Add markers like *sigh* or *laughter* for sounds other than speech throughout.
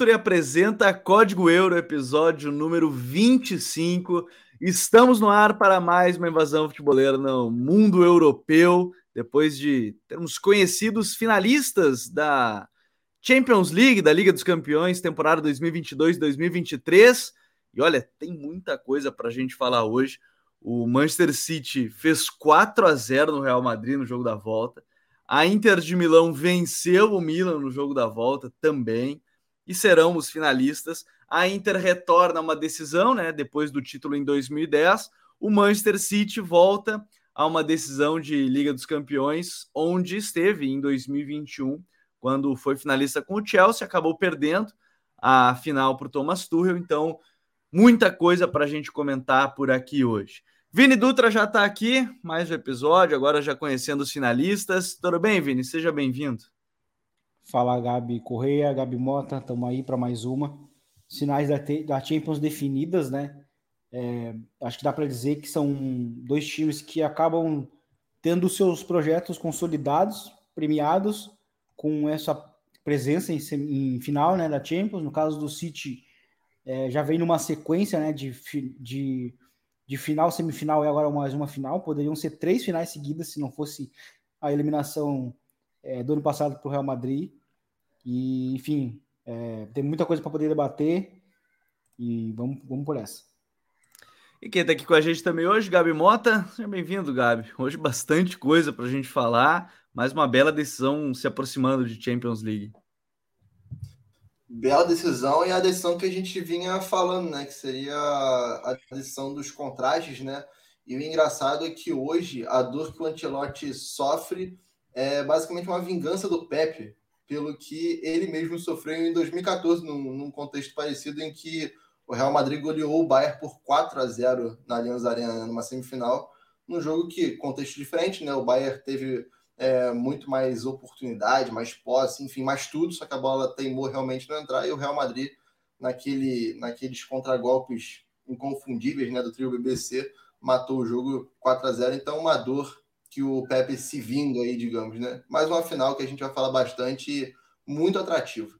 Futuri apresenta Código Euro, episódio número 25. Estamos no ar para mais uma invasão futeboleira no mundo europeu, depois de termos conhecidos finalistas da Champions League, da Liga dos Campeões, temporada 2022-2023. E olha, tem muita coisa para a gente falar hoje. O Manchester City fez 4 a 0 no Real Madrid no jogo da volta. A Inter de Milão venceu o Milan no jogo da volta também e serão os finalistas. A Inter retorna uma decisão, né? Depois do título em 2010, o Manchester City volta a uma decisão de Liga dos Campeões, onde esteve em 2021, quando foi finalista com o Chelsea, acabou perdendo a final para o Thomas Tuchel. Então, muita coisa para a gente comentar por aqui hoje. Vini Dutra já está aqui, mais um episódio, agora já conhecendo os finalistas. Tudo bem, Vini? Seja bem-vindo. Fala Gabi Correia, Gabi Mota, estamos aí para mais uma. Sinais da, da Champions definidas, né? É, acho que dá para dizer que são dois times que acabam tendo seus projetos consolidados, premiados, com essa presença em, em final né, da Champions. No caso do City, é, já vem numa sequência né, de, de, de final, semifinal e agora mais uma final. Poderiam ser três finais seguidas se não fosse a eliminação é, do ano passado para o Real Madrid. E, enfim, é, tem muita coisa para poder debater e vamos, vamos por essa. E quem está aqui com a gente também hoje, Gabi Mota. Seja bem-vindo, Gabi. Hoje bastante coisa para a gente falar, mais uma bela decisão se aproximando de Champions League. Bela decisão e a decisão que a gente vinha falando, né? Que seria a decisão dos contrastes, né? E o engraçado é que hoje a dor que o Ancelotti sofre é basicamente uma vingança do Pepe, pelo que ele mesmo sofreu em 2014, num, num, contexto parecido em que o Real Madrid goleou o Bayern por 4 a 0 na Allianz Arena numa semifinal, num jogo que, contexto diferente, né? O Bayern teve é, muito mais oportunidade, mais posse, enfim, mais tudo, só que a bola teimou realmente não entrar e o Real Madrid, naquele, naqueles contragolpes inconfundíveis né, do trio BBC, matou o jogo 4 a 0 Então, uma dor que o Pepe se vindo aí, digamos, né? Mais uma final que a gente vai falar bastante, muito atrativo.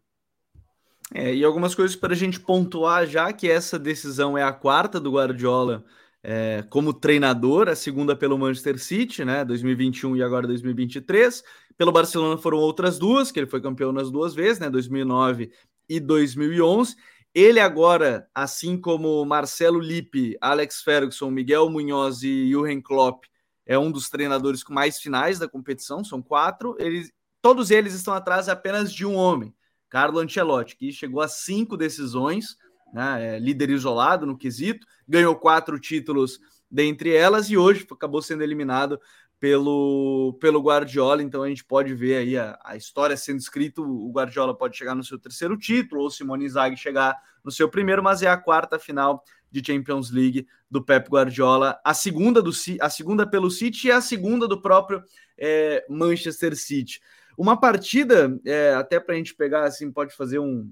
É, e algumas coisas para a gente pontuar já que essa decisão é a quarta do Guardiola é, como treinador, a segunda pelo Manchester City, né? 2021 e agora 2023. Pelo Barcelona foram outras duas, que ele foi campeão nas duas vezes, né? 2009 e 2011. Ele agora, assim como Marcelo Lippe, Alex Ferguson, Miguel Munhoz e Jurgen Klopp, é um dos treinadores com mais finais da competição, são quatro. Eles, todos eles estão atrás apenas de um homem, Carlo Ancelotti, que chegou a cinco decisões, né, é líder isolado no quesito, ganhou quatro títulos dentre elas e hoje acabou sendo eliminado pelo, pelo Guardiola. Então a gente pode ver aí a, a história sendo escrita. O Guardiola pode chegar no seu terceiro título, ou Simone Inzaghi chegar no seu primeiro, mas é a quarta final de Champions League do Pep Guardiola, a segunda do a segunda pelo City e a segunda do próprio é, Manchester City. Uma partida, é, até para a gente pegar assim, pode fazer um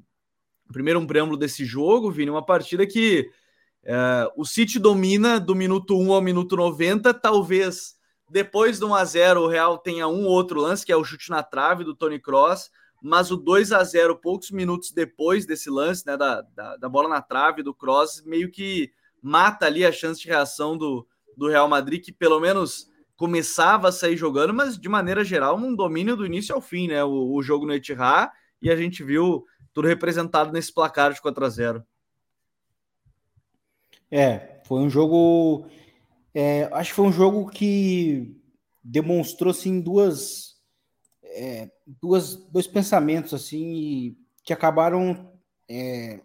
primeiro um preâmbulo desse jogo, Vini, uma partida que é, o City domina do minuto 1 ao minuto 90, talvez depois do 1 a 0 o Real tenha um outro lance, que é o chute na trave do Tony Cross, mas o 2 a 0 poucos minutos depois desse lance, né, da, da, da, bola na trave do Cross, meio que mata ali a chance de reação do, do Real Madrid, que pelo menos começava a sair jogando, mas de maneira geral um domínio do início ao fim, né, o, o jogo no Etihad, e a gente viu tudo representado nesse placar de 4 a 0 É, foi um jogo, é, acho que foi um jogo que demonstrou, assim, duas é, duas, dois pensamentos assim que acabaram é,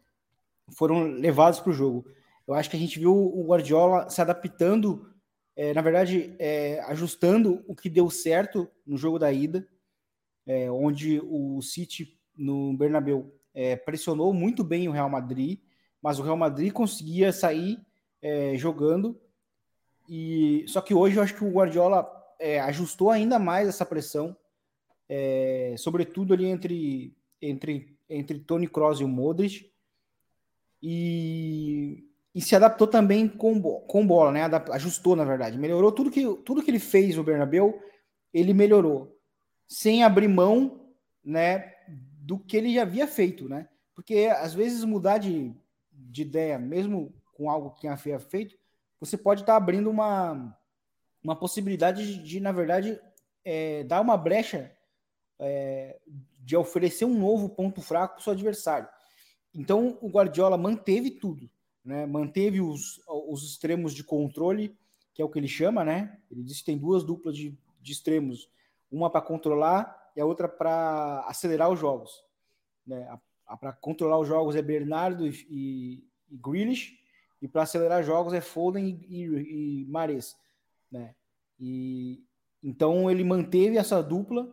foram levados para o jogo. Eu acho que a gente viu o Guardiola se adaptando, é, na verdade, é, ajustando o que deu certo no jogo da ida, é, onde o City no Bernabéu é, pressionou muito bem o Real Madrid, mas o Real Madrid conseguia sair jogando. E só que hoje eu acho que o Guardiola ajustou ainda mais essa pressão, é, sobretudo ali entre, entre, entre Tony Kroos e o Modric, e, e se adaptou também com, com bola, né? Ajustou, na verdade. Melhorou tudo que, tudo que ele fez no Bernabéu, ele melhorou, sem abrir mão né, do que ele já havia feito, né? Porque às vezes mudar de, de ideia, mesmo com algo que havia feito, você pode estar abrindo uma, uma possibilidade de, de na verdade, é, dar uma brecha é, de oferecer um novo ponto fraco para o seu adversário. Então, o Guardiola manteve tudo, né? manteve os, os extremos de controle, que é o que ele chama, né? Ele disse que tem duas duplas de, de extremos, uma para controlar e a outra para acelerar os jogos. Né? Para controlar os jogos é Bernardo e, e, e Grealish, e para acelerar jogos é Foden e, e, e Mares. Né? E, então ele manteve essa dupla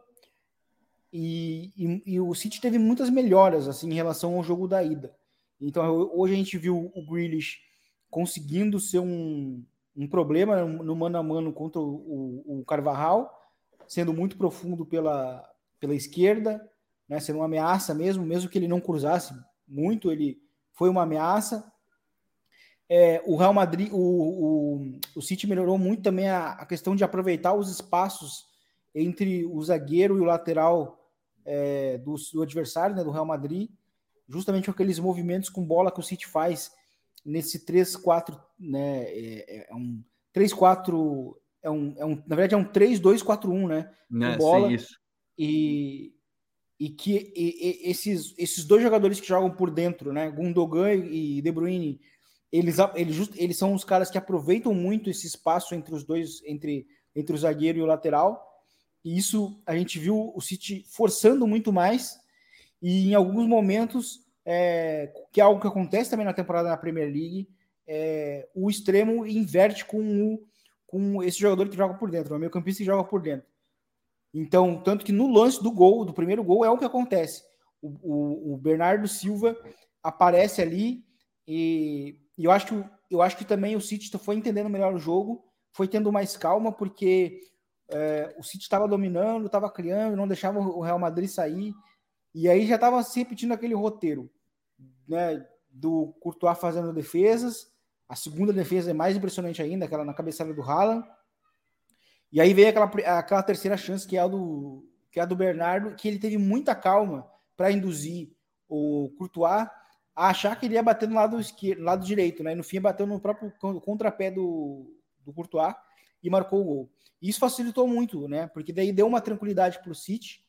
e, e, e, o City teve muitas melhoras assim em relação ao jogo da ida. Então hoje a gente viu o Grealish conseguindo ser um, um problema no mano a mano contra o, o Carvajal, sendo muito profundo pela, pela esquerda, né, sendo uma ameaça mesmo, mesmo que ele não cruzasse muito, ele foi uma ameaça. É, o Real Madrid, o, o, o City melhorou muito também a, a questão de aproveitar os espaços entre o zagueiro e o lateral é, do, do, adversário, né, do Real Madrid, justamente com aqueles movimentos com bola que o City faz nesse 3-4, né, é, é um 3-4, é um, é um, na verdade é um 3-2-4-1, né, né bola, isso. E, e que e, e, esses, esses dois jogadores que jogam por dentro, né, Gundogan e De Bruyne, eles, eles, just, eles são os caras que aproveitam muito esse espaço entre os dois, entre, entre o zagueiro e o lateral, e isso a gente viu o City forçando muito mais, e em alguns momentos, é, que é algo que acontece também na temporada na Premier League, é, o extremo inverte com, o, com esse jogador que joga por dentro, o meio campista que joga por dentro. Então, tanto que no lance do gol, do primeiro gol, é o que acontece. O, o, o Bernardo Silva aparece ali e, e, eu acho que eu acho que também o City foi entendendo melhor o jogo, foi tendo mais calma, porque é, o City estava dominando, estava criando, não deixava o Real Madrid sair. E aí já estava se repetindo aquele roteiro né, do Courtois fazendo defesas. A segunda defesa é mais impressionante ainda, aquela na cabeçada do Haaland. E aí veio aquela, aquela terceira chance, que é a do, que é do Bernardo, que ele teve muita calma para induzir o Courtois a achar que ele ia bater no lado esquerdo, lado direito, né? E no fim bateu no próprio contrapé do, do Courtois e marcou o gol. E isso facilitou muito, né? Porque daí deu uma tranquilidade para o City,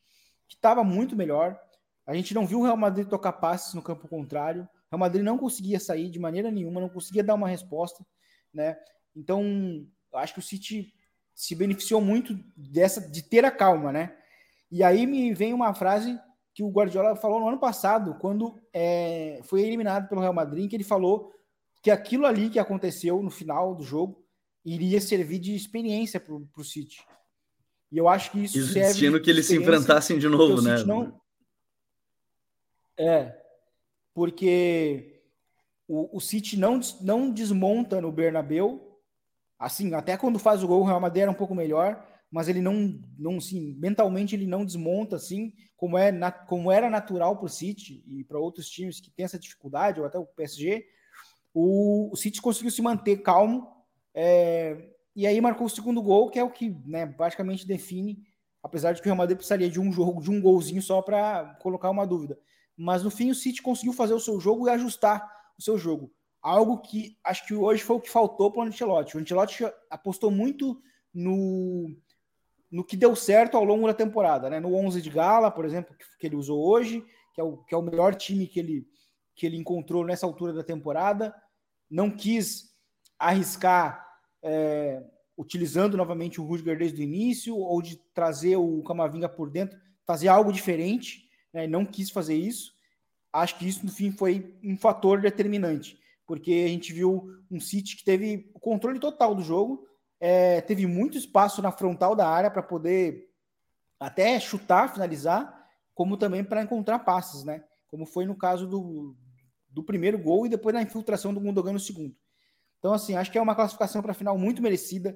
que estava muito melhor. A gente não viu o Real Madrid tocar passes no campo contrário. O Real Madrid não conseguia sair de maneira nenhuma, não conseguia dar uma resposta, né? Então, acho que o City se beneficiou muito dessa de ter a calma, né? E aí me vem uma frase que o Guardiola falou no ano passado, quando é, foi eliminado pelo Real Madrid, que ele falou que aquilo ali que aconteceu no final do jogo iria servir de experiência para o City. E eu acho que isso Existindo serve. Destino que eles se enfrentassem de novo, né? Não... É, porque o, o City não, não desmonta no Bernabeu Assim, até quando faz o gol, o Real Madrid era um pouco melhor, mas ele não, não assim, mentalmente ele não desmonta assim, como, é, na, como era natural para o City e para outros times que têm essa dificuldade, ou até o PSG. O, o City conseguiu se manter calmo é, e aí marcou o segundo gol, que é o que né, basicamente define, apesar de que o Real Madrid precisaria de um jogo, de um golzinho só para colocar uma dúvida. Mas no fim o City conseguiu fazer o seu jogo e ajustar o seu jogo algo que acho que hoje foi o que faltou para o Ancelotti. O Ancelotti apostou muito no, no que deu certo ao longo da temporada, né? No 11 de gala, por exemplo, que, que ele usou hoje, que é, o, que é o melhor time que ele, que ele encontrou nessa altura da temporada. Não quis arriscar é, utilizando novamente o Rudiger desde o início ou de trazer o Camavinga por dentro, fazer algo diferente. Né? Não quis fazer isso. Acho que isso, no fim, foi um fator determinante porque a gente viu um City que teve o controle total do jogo, é, teve muito espaço na frontal da área para poder até chutar, finalizar, como também para encontrar passes, né? Como foi no caso do, do primeiro gol e depois na infiltração do Gundogan no segundo. Então, assim, acho que é uma classificação para a final muito merecida.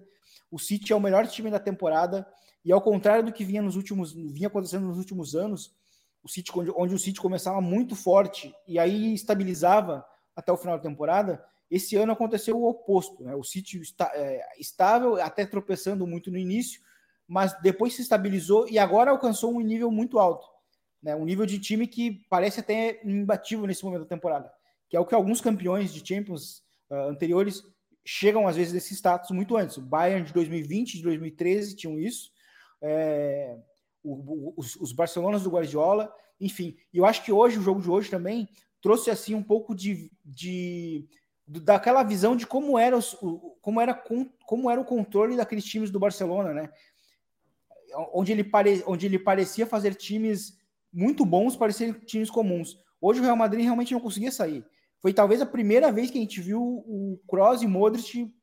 O City é o melhor time da temporada. E ao contrário do que vinha nos últimos, vinha acontecendo nos últimos anos, o City, onde o City começava muito forte e aí estabilizava até o final da temporada, esse ano aconteceu o oposto. Né? O City está é, estável, até tropeçando muito no início, mas depois se estabilizou e agora alcançou um nível muito alto. Né? Um nível de time que parece até imbatível nesse momento da temporada, que é o que alguns campeões de Champions uh, anteriores chegam às vezes nesse status muito antes. O Bayern de 2020, de 2013 tinham isso. É, o, os, os Barcelonas do Guardiola, enfim. E eu acho que hoje, o jogo de hoje também, trouxe assim um pouco de, de daquela visão de como era, os, como, era, como era o controle daqueles times do Barcelona, né? Onde ele, pare, onde ele parecia fazer times muito bons, parecer times comuns. Hoje o Real Madrid realmente não conseguia sair. Foi talvez a primeira vez que a gente viu o Kroos e Modric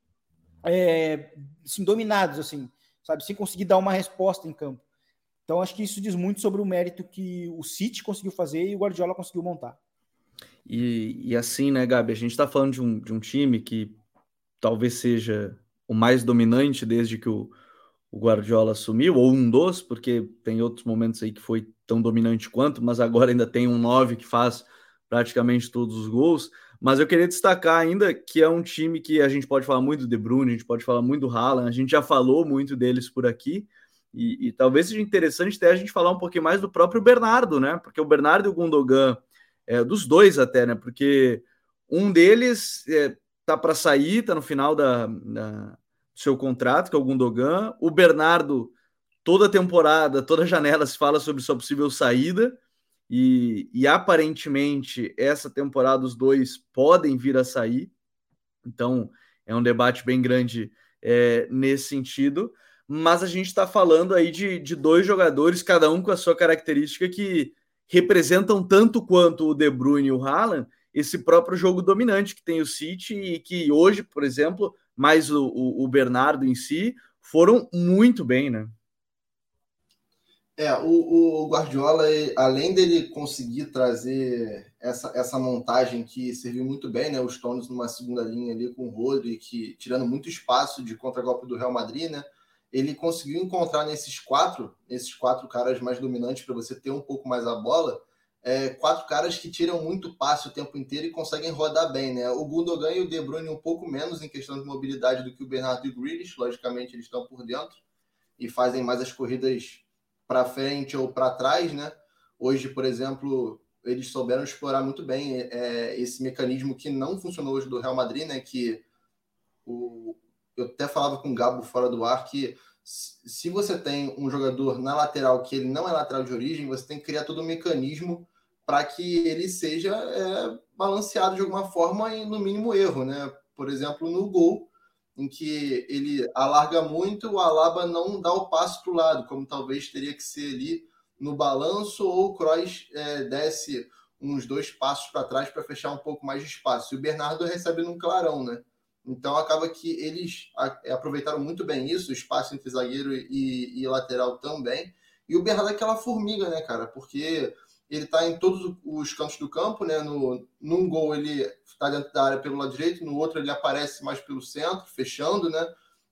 é, assim, dominados, assim, sabe, sem conseguir dar uma resposta em campo. Então, acho que isso diz muito sobre o mérito que o City conseguiu fazer e o Guardiola conseguiu montar. E, e assim, né, Gabi, a gente está falando de um, de um time que talvez seja o mais dominante desde que o, o Guardiola assumiu, ou um dos, porque tem outros momentos aí que foi tão dominante quanto, mas agora ainda tem um 9 que faz praticamente todos os gols. Mas eu queria destacar ainda que é um time que a gente pode falar muito De Bruyne, a gente pode falar muito do Haaland, a gente já falou muito deles por aqui, e, e, talvez seja interessante até a gente falar um pouquinho mais do próprio Bernardo, né? Porque o Bernardo e o Gundogan, é, dos dois até, né? Porque um deles é, tá para sair, tá no final da, da, seu contrato, que é o Gundogan. O Bernardo, toda temporada, toda janela se fala sobre sua possível saída. E, e aparentemente essa temporada os dois podem vir a sair. Então é um debate bem grande é, nesse sentido mas a gente está falando aí de, de dois jogadores, cada um com a sua característica, que representam tanto quanto o De Bruyne e o Haaland, esse próprio jogo dominante que tem o City e que hoje, por exemplo, mais o, o, o Bernardo em si, foram muito bem, né? É, o, o, Guardiola, além dele conseguir trazer essa, essa montagem que serviu muito bem, né? Os Stones numa segunda linha ali com o Rodri, que tirando muito espaço de contra-golpe do Real Madrid, né? ele conseguiu encontrar nesses quatro, esses quatro caras mais dominantes para você ter um pouco mais a bola, é, quatro caras que tiram muito passe o tempo inteiro e conseguem rodar bem, né? O Gundogan e o De Bruyne um pouco menos em questão de mobilidade do que o Bernardo e o Grealish, logicamente eles estão por dentro e fazem mais as corridas para frente ou para trás, né? Hoje, por exemplo, eles souberam explorar muito bem é, esse mecanismo que não funcionou hoje do Real Madrid, né? Que o, eu até falava com o Gabo fora do ar que se você tem um jogador na lateral que ele não é lateral de origem, você tem que criar todo um mecanismo para que ele seja é, balanceado de alguma forma e no mínimo erro, né? Por exemplo, no gol, em que ele alarga muito, o Alaba não dá o passo para o lado, como talvez teria que ser ali no balanço, ou o Kroos é, desce uns dois passos para trás para fechar um pouco mais de espaço. E o Bernardo recebe num clarão, né? Então acaba que eles é, aproveitaram muito bem isso, o espaço entre zagueiro e, e lateral também. E o Bernardo é aquela formiga, né, cara? Porque ele está em todos os cantos do campo, né? No, num gol ele está dentro da área pelo lado direito, no outro ele aparece mais pelo centro, fechando, né?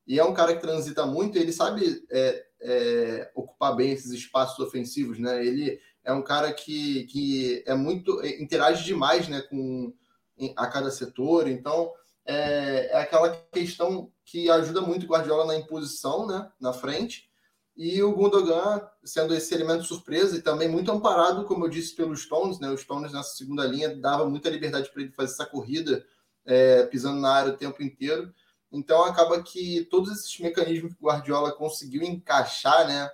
E é um cara que transita muito, ele sabe é, é, ocupar bem esses espaços ofensivos, né? Ele é um cara que, que é muito interage demais, né? Com a cada setor, então é, é aquela questão que ajuda muito o Guardiola na imposição, né, na frente, e o Gundogan sendo esse elemento surpresa e também muito amparado, como eu disse, pelos Stones, né, os Stones nessa segunda linha dava muita liberdade para ele fazer essa corrida, é, pisando na área o tempo inteiro, então acaba que todos esses mecanismos que o Guardiola conseguiu encaixar, né,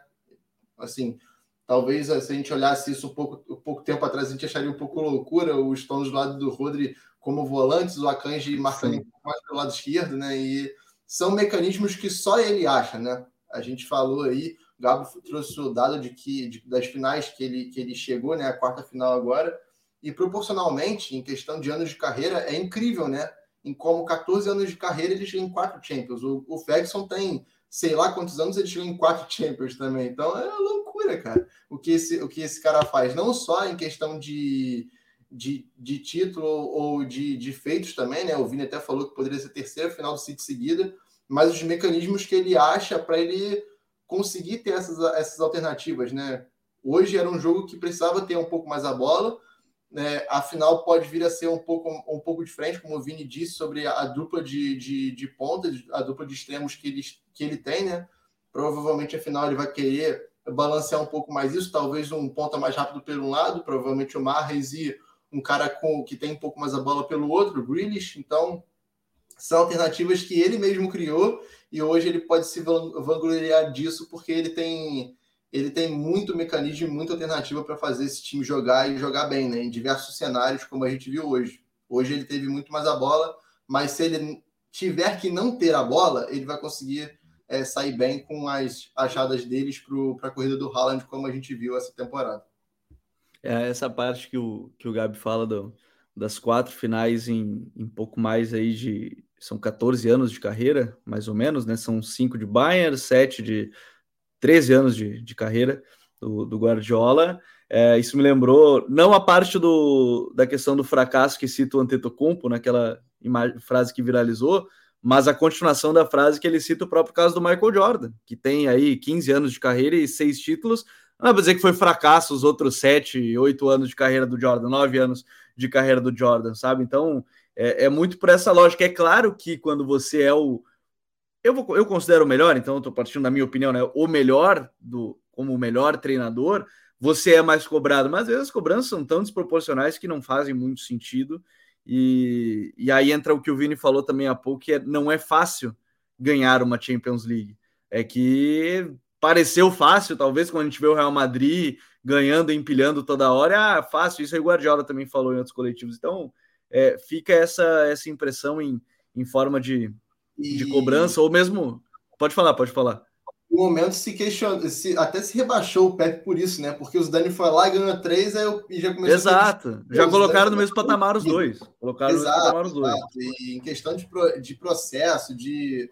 assim, talvez se a gente olhasse isso um pouco, um pouco tempo atrás, a gente acharia um pouco loucura, os Stones do lado do Rodri como volantes, o Akanji marcando mais pelo lado esquerdo, né? E são mecanismos que só ele acha, né? A gente falou aí, o Gabo trouxe o dado de que de, das finais que ele, que ele chegou, né? A quarta final agora, e proporcionalmente, em questão de anos de carreira, é incrível, né? Em como 14 anos de carreira ele chega em quatro Champions. O, o Ferguson tem sei lá quantos anos ele chegou em quatro Champions também. Então é loucura, cara. O que esse, o que esse cara faz, não só em questão de de, de título ou de, de feitos também, né? O Vini até falou que poderia ser terceira final do City seguida, mas os mecanismos que ele acha para ele conseguir ter essas, essas alternativas, né? Hoje era um jogo que precisava ter um pouco mais a bola, né? A final pode vir a ser um pouco, um pouco diferente, como o Vini disse, sobre a, dupla de, de, de ponta, a dupla de extremos que ele, que ele tem, né? Provavelmente a final ele vai querer balancear um pouco mais isso, talvez um ponta mais rápido pelo lado, provavelmente o Marres e um cara com que tem um pouco mais a bola pelo outro, o Grealish. Então, são alternativas que ele mesmo criou e hoje ele pode se vangloriar disso porque ele tem ele tem muito mecanismo, muita alternativa para fazer esse time jogar e jogar bem, né? Em diversos cenários, como a gente viu hoje. Hoje ele teve muito mais a bola, mas se ele tiver que não ter a bola, ele vai conseguir é, sair bem com as achadas deles para a corrida do Haaland, como a gente viu essa temporada. É essa parte que o, que o Gabi fala do, das quatro finais em, em pouco mais aí de. São 14 anos de carreira, mais ou menos, né? São cinco de Bayern, sete de 13 anos de, de carreira do, do Guardiola. É, isso me lembrou, não a parte do, da questão do fracasso que cita o Antetokounmpo, naquela imagem, frase que viralizou, mas a continuação da frase que ele cita o próprio caso do Michael Jordan, que tem aí 15 anos de carreira e seis títulos. Não é para dizer que foi fracasso os outros sete, oito anos de carreira do Jordan, nove anos de carreira do Jordan, sabe? Então é, é muito por essa lógica. É claro que quando você é o. Eu, vou, eu considero o melhor, então estou partindo da minha opinião, né? O melhor do como o melhor treinador, você é mais cobrado, mas às vezes as cobranças são tão desproporcionais que não fazem muito sentido. E, e aí entra o que o Vini falou também há pouco, que é, não é fácil ganhar uma Champions League. É que pareceu fácil, talvez, quando a gente vê o Real Madrid ganhando, empilhando toda hora, ah, fácil. Isso aí o Guardiola também falou em outros coletivos. Então, é, fica essa, essa impressão em, em forma de, e... de cobrança, ou mesmo. Pode falar, pode falar no momento se questionou, se, até se rebaixou o Pepe por isso, né? Porque os Dani foi lá e ganhou três, aí eu, e já começou Exato. A... Já colocaram no mesmo patamar os dois. Colocaram exato, no mesmo patamar os dois. Exato. E em questão de, de processo, de,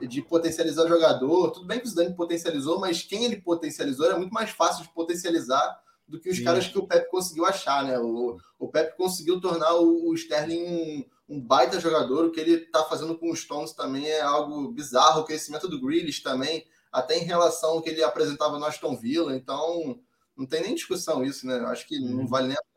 de potencializar o jogador, tudo bem que o Dani potencializou, mas quem ele potencializou era muito mais fácil de potencializar do que os Sim. caras que o Pepe conseguiu achar, né? O, o Pepe conseguiu tornar o, o Sterling um, um, baita jogador, o que ele tá fazendo com os Stones também é algo bizarro, o crescimento do Grealish também até em relação ao que ele apresentava no Aston Villa. Então, não tem nem discussão isso, né? Acho que não uhum. vale nem a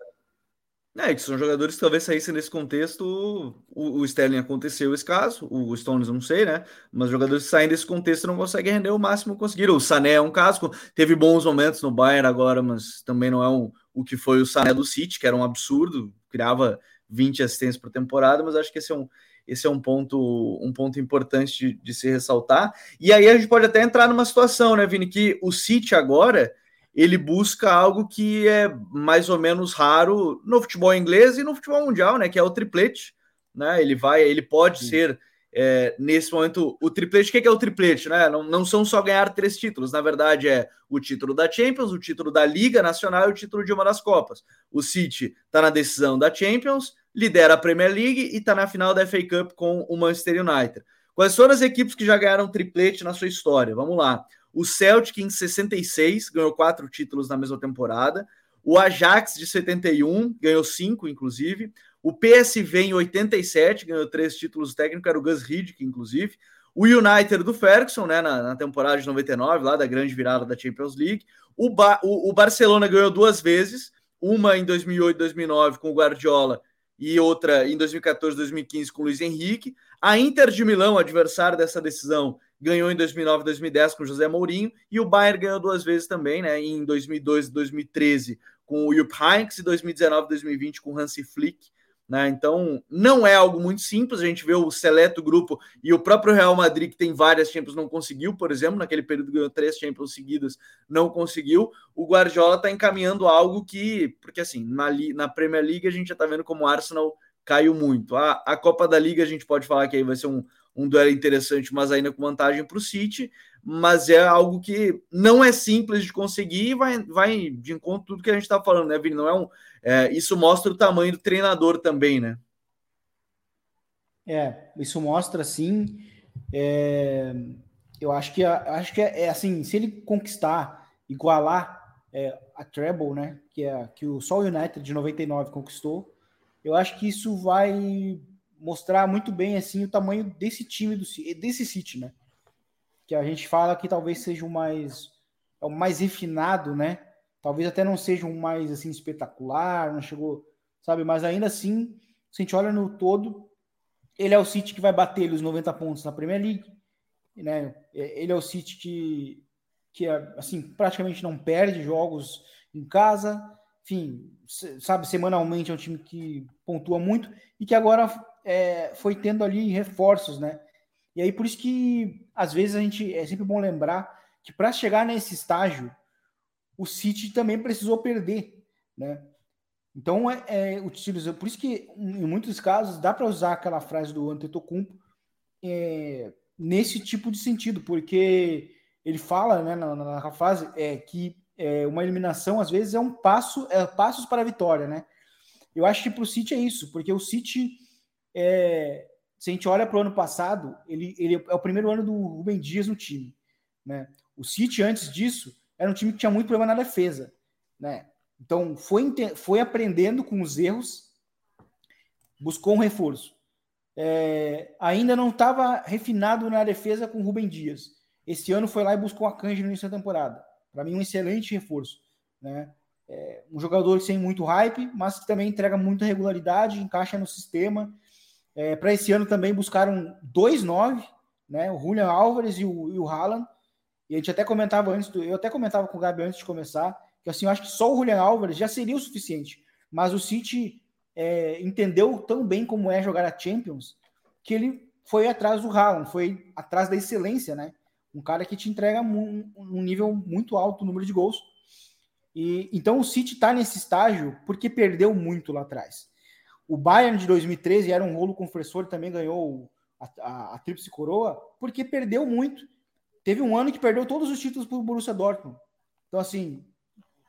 é, que são jogadores que talvez saíssem nesse contexto. O, o Sterling aconteceu esse caso, o Stones não sei, né? Mas jogadores que saem desse contexto não conseguem render o máximo que conseguiram. O Sané é um caso, teve bons momentos no Bayern agora, mas também não é um, o que foi o Sané do City, que era um absurdo, criava 20 assistências por temporada, mas acho que esse é um, esse é um ponto, um ponto importante de, de, se ressaltar. E aí a gente pode até entrar numa situação, né, Vini, que o City agora ele busca algo que é mais ou menos raro no futebol inglês e no futebol mundial, né, que é o triplete. Né? Ele vai, ele pode Sim. ser é, nesse momento o triplete. O que é, o triplete? Né? Não, não são só ganhar três títulos, na verdade é o título da Champions, o título da Liga Nacional e o título de uma das Copas. O City está na decisão da Champions, lidera a Premier League e está na final da FA Cup com o Manchester United. Quais foram as equipes que já ganharam triplete na sua história? Vamos lá. O Celtic em 66 ganhou quatro títulos na mesma temporada. O Ajax de 71 ganhou cinco, inclusive. O PSV em 87 ganhou três títulos técnicos, era o Gus Hiddink, inclusive. O United do Ferguson, né, na, na, temporada de 99, lá da grande virada da Champions League. O, ba o, o Barcelona ganhou duas vezes, uma em 2008 e 2009 com o Guardiola e outra em 2014 2015 com Luiz Henrique. A Inter de Milão, adversário dessa decisão, ganhou em 2009 e 2010 com José Mourinho, e o Bayern ganhou duas vezes também, né, em 2002 e 2013 com o Jupp Heynckes e 2019 e 2020 com Hansi Flick. Né? Então, não é algo muito simples. A gente vê o seleto grupo e o próprio Real Madrid, que tem várias Champions, não conseguiu, por exemplo, naquele período ganhou três Champions seguidas, não conseguiu. O Guardiola está encaminhando algo que, porque assim, na, na Premier League a gente já está vendo como o Arsenal caiu muito. A, a Copa da Liga a gente pode falar que aí vai ser um, um duelo interessante, mas ainda com vantagem para o City mas é algo que não é simples de conseguir e vai, vai de encontro tudo que a gente está falando, né, Vini? Não é um, é, isso mostra o tamanho do treinador também, né? É, isso mostra sim. É, eu acho que acho que é, é, assim, se ele conquistar, igualar é, a treble, né? Que é que o Sol United de 99 conquistou. Eu acho que isso vai mostrar muito bem assim o tamanho desse time do desse City, né? Que a gente fala que talvez seja o mais é o mais refinado, né? Talvez até não seja um mais assim espetacular, não chegou, sabe? Mas ainda assim, se a gente olha no todo, ele é o City que vai bater os 90 pontos na Premier League, né? Ele é o City que que é, assim praticamente não perde jogos em casa, enfim, sabe, semanalmente é um time que pontua muito e que agora é, foi tendo ali reforços, né? E aí por isso que às vezes a gente é sempre bom lembrar que para chegar nesse estágio o City também precisou perder, né? Então é, é por isso que em muitos casos dá para usar aquela frase do Antetokounmpo é, nesse tipo de sentido, porque ele fala, né, na, na é que é, uma eliminação às vezes é um passo, é passos para a vitória, né? Eu acho que para o City é isso, porque o City, é, se a gente olha para o ano passado, ele, ele é o primeiro ano do Rubem Dias no time, né? O City antes disso era um time que tinha muito problema na defesa, né? Então foi, foi aprendendo com os erros, buscou um reforço. É, ainda não estava refinado na defesa com o Rubem Dias. Esse ano foi lá e buscou a Kanji no início da temporada. Para mim, um excelente reforço. Né? É, um jogador sem muito hype, mas que também entrega muita regularidade, encaixa no sistema. É, Para esse ano também buscaram dois nove, né? o Julian Álvares e o, e o Haaland. E a gente até comentava antes, do, eu até comentava com o Gabi antes de começar, que assim, eu acho que só o Julian Álvares já seria o suficiente. Mas o City é, entendeu tão bem como é jogar a Champions que ele foi atrás do Haaland, foi atrás da excelência, né? Um cara que te entrega um, um nível muito alto, o número de gols. E então o City está nesse estágio porque perdeu muito lá atrás. O Bayern de 2013 era um rolo compressor, também ganhou a, a, a tríplice coroa, porque perdeu muito Teve um ano que perdeu todos os títulos para o Borussia Dortmund. Então, assim,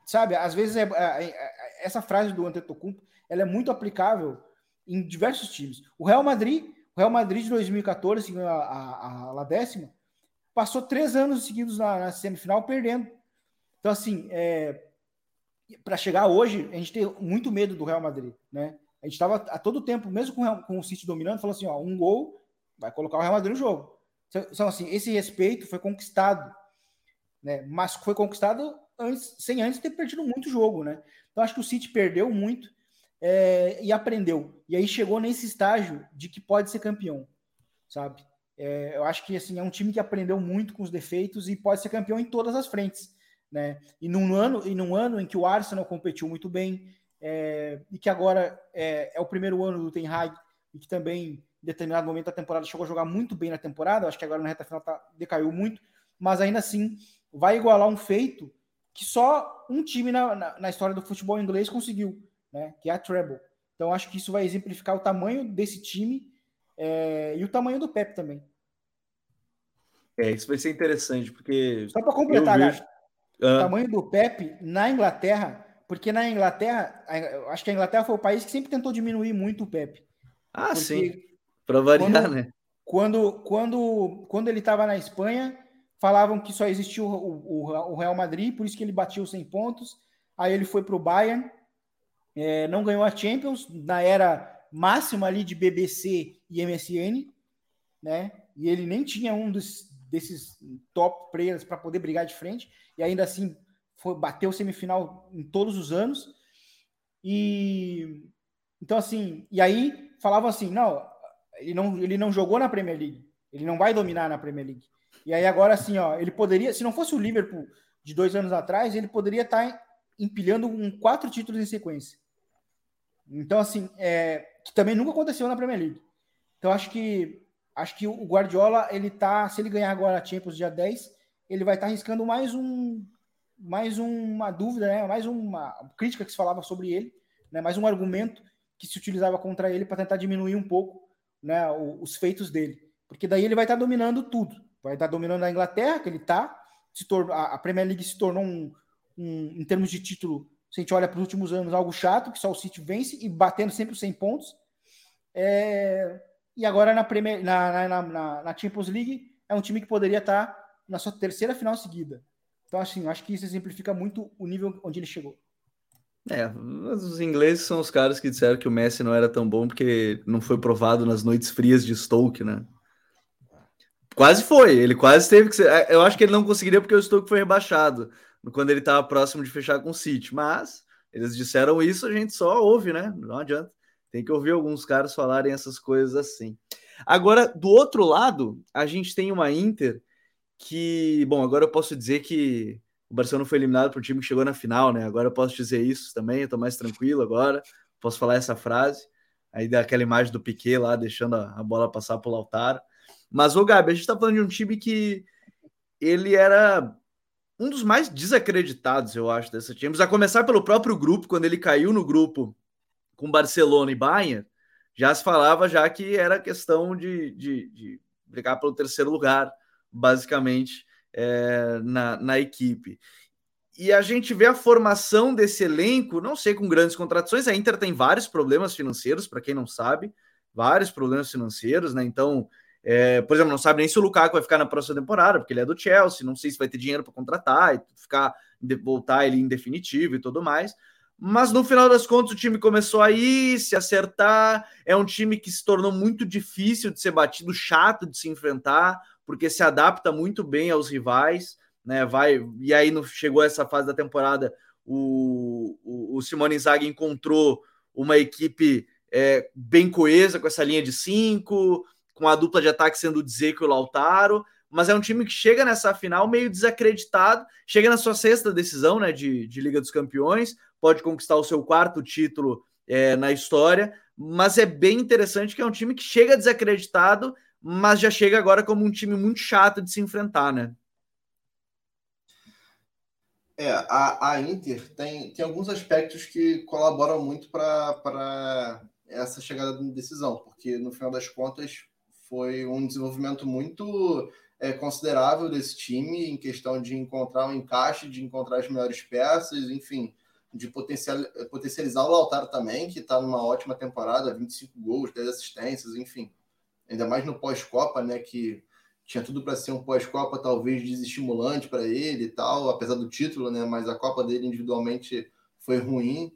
sabe, às vezes é, é, é, essa frase do Antetokounmpo, ela é muito aplicável em diversos times. O Real Madrid, o Real Madrid de 2014, a, a, a, décima, passou três anos seguidos na, na semifinal perdendo. Então, assim, é, para chegar hoje, a gente tem muito medo do Real Madrid, né? A gente estava a todo tempo, mesmo com, com o City dominando, falando assim, ó, um gol vai colocar o Real Madrid no jogo. Então, assim, esse respeito foi conquistado, né? Mas foi conquistado antes, sem antes ter perdido muito jogo, né? Então acho que o City perdeu muito é, e aprendeu. E aí chegou nesse estágio de que pode ser campeão, sabe? É, eu acho que assim é um time que aprendeu muito com os defeitos e pode ser campeão em todas as frentes, né? E num ano e num ano em que o Arsenal competiu muito bem é, e que agora é, é o primeiro ano do Ten Hag e que também em determinado momento da temporada chegou a jogar muito bem na temporada, acho que agora na reta final tá, decaiu muito, mas ainda assim vai igualar um feito que só um time na, na, na história do futebol inglês conseguiu, né? que é a treble. Então acho que isso vai exemplificar o tamanho desse time é, e o tamanho do Pep também. É, isso vai ser interessante, porque. Só para completar, vejo... o tamanho do Pep na Inglaterra, porque na Inglaterra, acho que a Inglaterra foi o país que sempre tentou diminuir muito o Pep. Ah, sim. Para variar, quando, né? Quando, quando, quando ele estava na Espanha, falavam que só existia o, o, o, Real Madrid, por isso que ele batia os 100 pontos. Aí ele foi para o Bayern, é, não ganhou a Champions, na era máxima ali de BBC e MSN, né? E ele nem tinha um dos, desses top players para poder brigar de frente, e ainda assim foi, bateu semifinal em todos os anos. E então, assim, e aí falava assim: não, ele não, ele não jogou na Premier League. Ele não vai dominar na Premier League. E aí agora assim, ó, ele poderia, se não fosse o Liverpool de dois anos atrás, ele poderia estar tá empilhando um quatro títulos em sequência. Então assim, é, que também nunca aconteceu na Premier League. Então acho que acho que o Guardiola, ele tá, se ele ganhar agora a Champions dia 10, ele vai estar tá arriscando mais um mais uma dúvida, né? Mais uma crítica que se falava sobre ele, né? Mais um argumento que se utilizava contra ele para tentar diminuir um pouco né, os feitos dele. Porque daí ele vai estar tá dominando tudo. Vai estar tá dominando a Inglaterra, que ele está. A Premier League se tornou um, um, em termos de título, se a gente olha para os últimos anos, algo chato, que só o City vence e batendo sempre os 100 pontos. É, e agora na, Premier, na, na, na, na, Champions League é um time que poderia estar tá na sua terceira final seguida. Então, assim, acho que isso exemplifica muito o nível onde ele chegou. É, os ingleses são os caras que disseram que o Messi não era tão bom porque não foi provado nas noites frias de Stoke, né? Quase foi, ele quase teve que ser. É, eu acho que ele não conseguiria porque o Stoke foi rebaixado quando ele estava próximo de fechar com o City, mas eles disseram isso, a gente só ouve, né? Não adianta. Tem que ouvir alguns caras falarem essas coisas assim. Agora, do outro lado, a gente tem uma Inter que, bom, agora eu posso dizer que o Barcelona foi eliminado para o time que chegou na final, né? Agora eu posso dizer isso também, eu tô mais tranquilo agora, posso falar essa frase. Aí daquela imagem do Piquet lá, deixando a, bola passar pro Lautaro. Mas, ô Gabi, a gente tá falando de um time que ele era um dos mais desacreditados, eu acho, dessa Champions. A começar pelo próprio grupo, quando ele caiu no grupo com Barcelona e Bayern, já se falava já que era questão de, de, de brigar pelo terceiro lugar, basicamente, é, na, na equipe. E a gente vê a formação desse elenco, não sei com grandes contratações. A Inter tem vários problemas financeiros, para quem não sabe, vários problemas financeiros, né? Então, é, por exemplo, não sabe nem se o Lukaku vai ficar na próxima temporada, porque ele é do Chelsea, não sei se vai ter dinheiro para contratar e ficar voltar ele em definitivo e tudo mais. Mas no final das contas, o time começou a ir, se acertar. É um time que se tornou muito difícil de ser batido, chato de se enfrentar, porque se adapta muito bem aos rivais, né? Vai e aí no, chegou essa fase da temporada, o, o, o Simone Inzaghi encontrou uma equipe é, bem coesa com essa linha de cinco, com a dupla de ataque sendo o Dzeko e o Lautaro, mas é um time que chega nessa final meio desacreditado, chega na sua sexta decisão né, de, de Liga dos Campeões, pode conquistar o seu quarto título é, na história, mas é bem interessante que é um time que chega desacreditado, mas já chega agora como um time muito chato de se enfrentar, né? É, a, a Inter tem, tem alguns aspectos que colaboram muito para essa chegada de decisão, porque no final das contas foi um desenvolvimento muito é, considerável desse time em questão de encontrar um encaixe, de encontrar as melhores peças, enfim, de potencial, potencializar o Lautaro também, que está numa ótima temporada, 25 gols, 10 assistências, enfim. Ainda mais no pós-Copa, né? Que tinha tudo para ser um pós-Copa, talvez desestimulante para ele e tal, apesar do título, né? Mas a Copa dele individualmente foi ruim.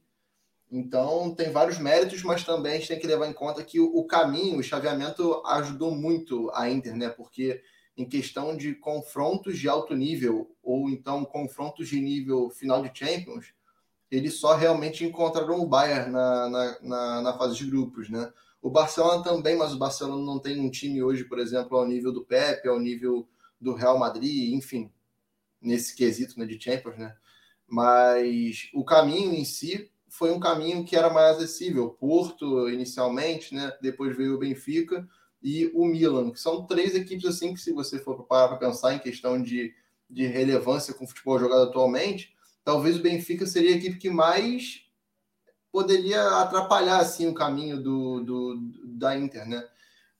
Então tem vários méritos, mas também a gente tem que levar em conta que o, caminho, o chaveamento ajudou muito a Inter, né? Porque em questão de confrontos de alto nível, ou então confrontos de nível final de Champions, eles só realmente encontraram o Bayern na, na, na, na, fase de grupos, né? O Barcelona também, mas o Barcelona não tem um time hoje, por exemplo, ao nível do Pepe, ao nível do Real Madrid, enfim, nesse quesito né, de Champions, né? Mas o caminho em si foi um caminho que era mais acessível. Porto, inicialmente, né? Depois veio o Benfica e o Milan, que são três equipes assim que, se você for parar para pensar em questão de, de relevância com o futebol jogado atualmente, talvez o Benfica seria a equipe que mais poderia atrapalhar assim o caminho do, do da Inter, né?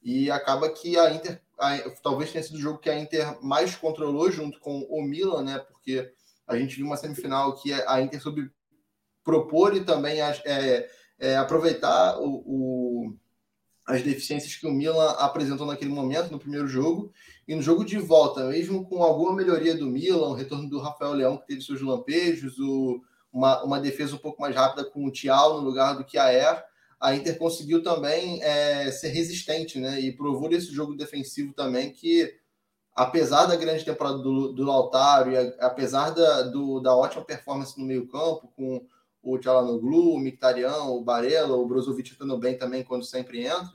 E acaba que a Inter, a, talvez tenha sido o jogo que a Inter mais controlou junto com o Milan, né? Porque a gente viu uma semifinal que a Inter soube propor e também é, é, aproveitar o, o, as deficiências que o Milan apresentou naquele momento no primeiro jogo e no jogo de volta, mesmo com alguma melhoria do Milan, o retorno do Rafael Leão, que teve seus lampejos, o, uma, uma defesa um pouco mais rápida com o Thiago no lugar do que a Er, a Inter conseguiu também é, ser resistente, né? E provou nesse jogo defensivo também que, apesar da grande temporada do, do Lautaro e a, apesar da, do, da ótima performance no meio-campo, com o Tchalanoglu, o Mictarian, o Barella, o Brozovic estando bem também quando sempre entra,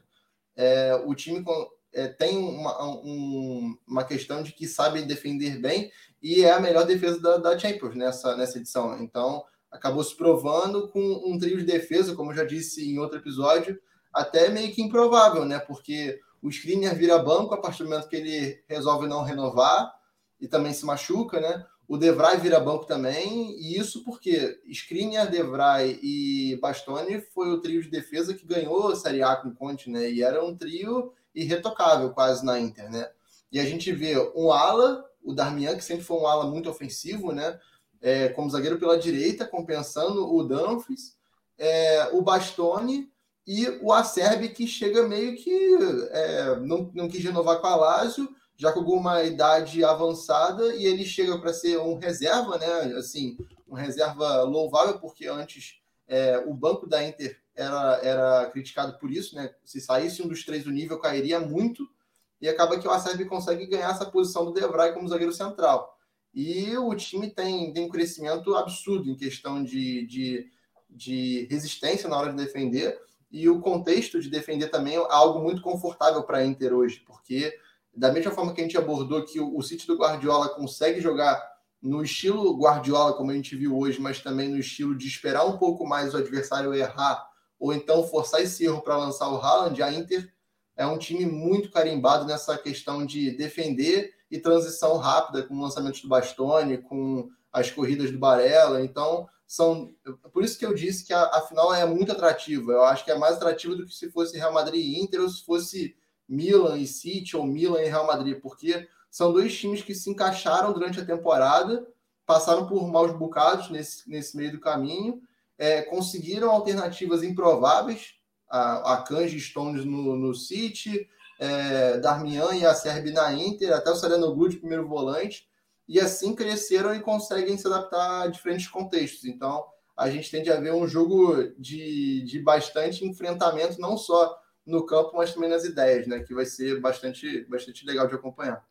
é, o time é, tem uma, um, uma questão de que sabe defender bem e é a melhor defesa da, da Champions nessa, nessa edição. Então, acabou se provando com um trio de defesa, como eu já disse em outro episódio, até meio que improvável, né? Porque o Skriniar vira banco a partir do momento que ele resolve não renovar e também se machuca, né? O Devray vira banco também, e isso porque Skriniar, Devray e Bastoni foi o trio de defesa que ganhou a Série A com o Conte, né? E era um trio irretocável quase na Inter, né? E a gente vê um ala, o Darmian, que sempre foi um ala muito ofensivo, né? É, como zagueiro pela direita, compensando o Dumfries, é, o Bastoni e o Acerbi, que chega meio que é, não, não quis renovar com a Lazio já com alguma idade avançada, e ele chega para ser um reserva, né? Assim, um reserva louvável, porque antes é, o banco da Inter era, era criticado por isso, né? Se saísse um dos três, o nível cairia muito, e acaba que o Acerbi consegue ganhar essa posição do Devray como zagueiro central. E o time tem, tem um crescimento absurdo em questão de, de, de resistência na hora de defender, e o contexto de defender também é algo muito confortável para a Inter hoje, porque da mesma forma que a gente abordou que o, o City do Guardiola consegue jogar no estilo Guardiola, como a gente viu hoje, mas também no estilo de esperar um pouco mais o adversário errar, ou então forçar esse erro para lançar o Haaland, a Inter é um time muito carimbado nessa questão de defender e transição rápida, com o lançamento do Bastoni, com as corridas do Barella. Então, são por isso que eu disse que a, a final é muito atrativa. Eu acho que é mais atrativa do que se fosse Real Madrid e Inter ou se fosse Milan e City ou Milan e Real Madrid, porque são dois times que se encaixaram durante a temporada, passaram por maus bocados nesse, nesse meio do caminho, é, conseguiram alternativas improváveis, a, a Kanji Stones no, no City, é, Darmian e a Serbi na Inter, até o Sereno de primeiro volante, e assim cresceram e conseguem se adaptar a diferentes contextos. Então, a gente tende a ver um jogo de, de bastante enfrentamento, não só no campo, mas também nas ideias, né? Que vai ser bastante, bastante legal de acompanhar.